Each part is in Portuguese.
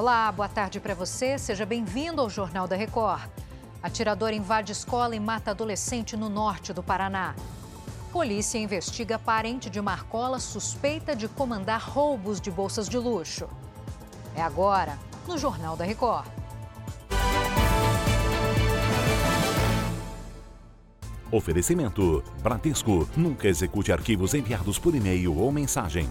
Olá, boa tarde para você. Seja bem-vindo ao Jornal da Record. Atirador invade escola e mata adolescente no norte do Paraná. Polícia investiga parente de Marcola suspeita de comandar roubos de bolsas de luxo. É agora, no Jornal da Record. Oferecimento: Bradesco. Nunca execute arquivos enviados por e-mail ou mensagem.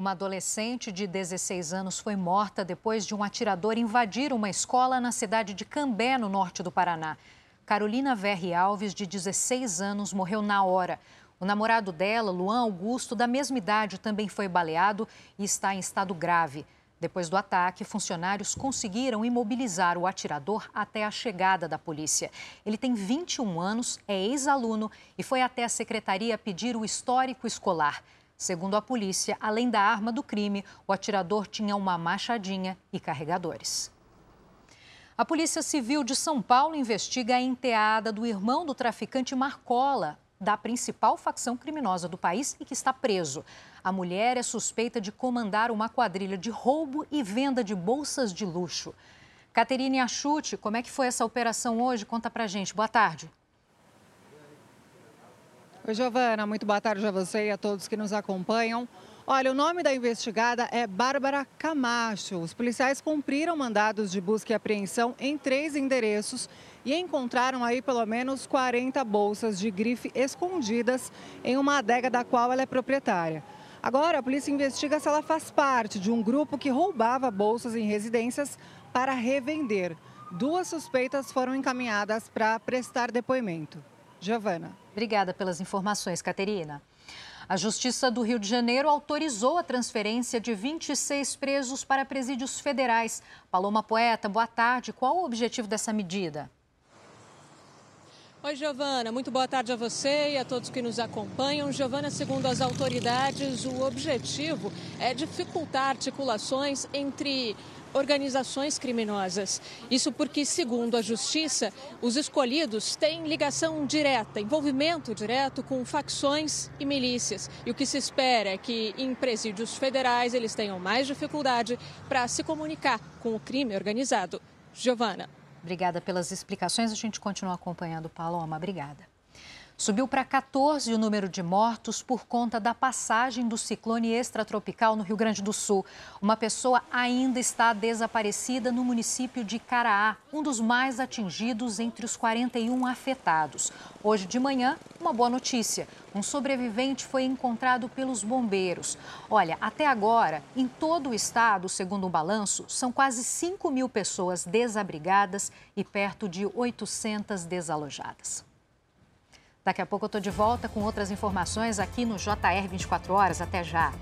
Uma adolescente de 16 anos foi morta depois de um atirador invadir uma escola na cidade de Cambé, no norte do Paraná. Carolina Verri Alves, de 16 anos, morreu na hora. O namorado dela, Luan Augusto, da mesma idade, também foi baleado e está em estado grave. Depois do ataque, funcionários conseguiram imobilizar o atirador até a chegada da polícia. Ele tem 21 anos, é ex-aluno e foi até a secretaria pedir o histórico escolar. Segundo a polícia, além da arma do crime, o atirador tinha uma machadinha e carregadores. A Polícia Civil de São Paulo investiga a enteada do irmão do traficante Marcola, da principal facção criminosa do país e que está preso. A mulher é suspeita de comandar uma quadrilha de roubo e venda de bolsas de luxo. Caterine Achute, como é que foi essa operação hoje? Conta pra gente. Boa tarde. Oi, Giovana, muito boa tarde a você e a todos que nos acompanham. Olha, o nome da investigada é Bárbara Camacho. Os policiais cumpriram mandados de busca e apreensão em três endereços e encontraram aí pelo menos 40 bolsas de grife escondidas em uma adega da qual ela é proprietária. Agora, a polícia investiga se ela faz parte de um grupo que roubava bolsas em residências para revender. Duas suspeitas foram encaminhadas para prestar depoimento. Giovana. Obrigada pelas informações, Caterina. A Justiça do Rio de Janeiro autorizou a transferência de 26 presos para presídios federais. Paloma Poeta, boa tarde. Qual o objetivo dessa medida? Oi, Giovana. Muito boa tarde a você e a todos que nos acompanham. Giovana, segundo as autoridades, o objetivo é dificultar articulações entre organizações criminosas. Isso porque, segundo a Justiça, os escolhidos têm ligação direta, envolvimento direto com facções e milícias. E o que se espera é que em presídios federais eles tenham mais dificuldade para se comunicar com o crime organizado. Giovana. Obrigada pelas explicações. A gente continua acompanhando, Paloma. Obrigada. Subiu para 14 o número de mortos por conta da passagem do ciclone extratropical no Rio Grande do Sul. Uma pessoa ainda está desaparecida no município de Caraá, um dos mais atingidos entre os 41 afetados. Hoje de manhã, uma boa notícia. Um sobrevivente foi encontrado pelos bombeiros. Olha, até agora, em todo o estado, segundo o balanço, são quase 5 mil pessoas desabrigadas e perto de 800 desalojadas. Daqui a pouco eu estou de volta com outras informações aqui no JR 24 Horas. Até já!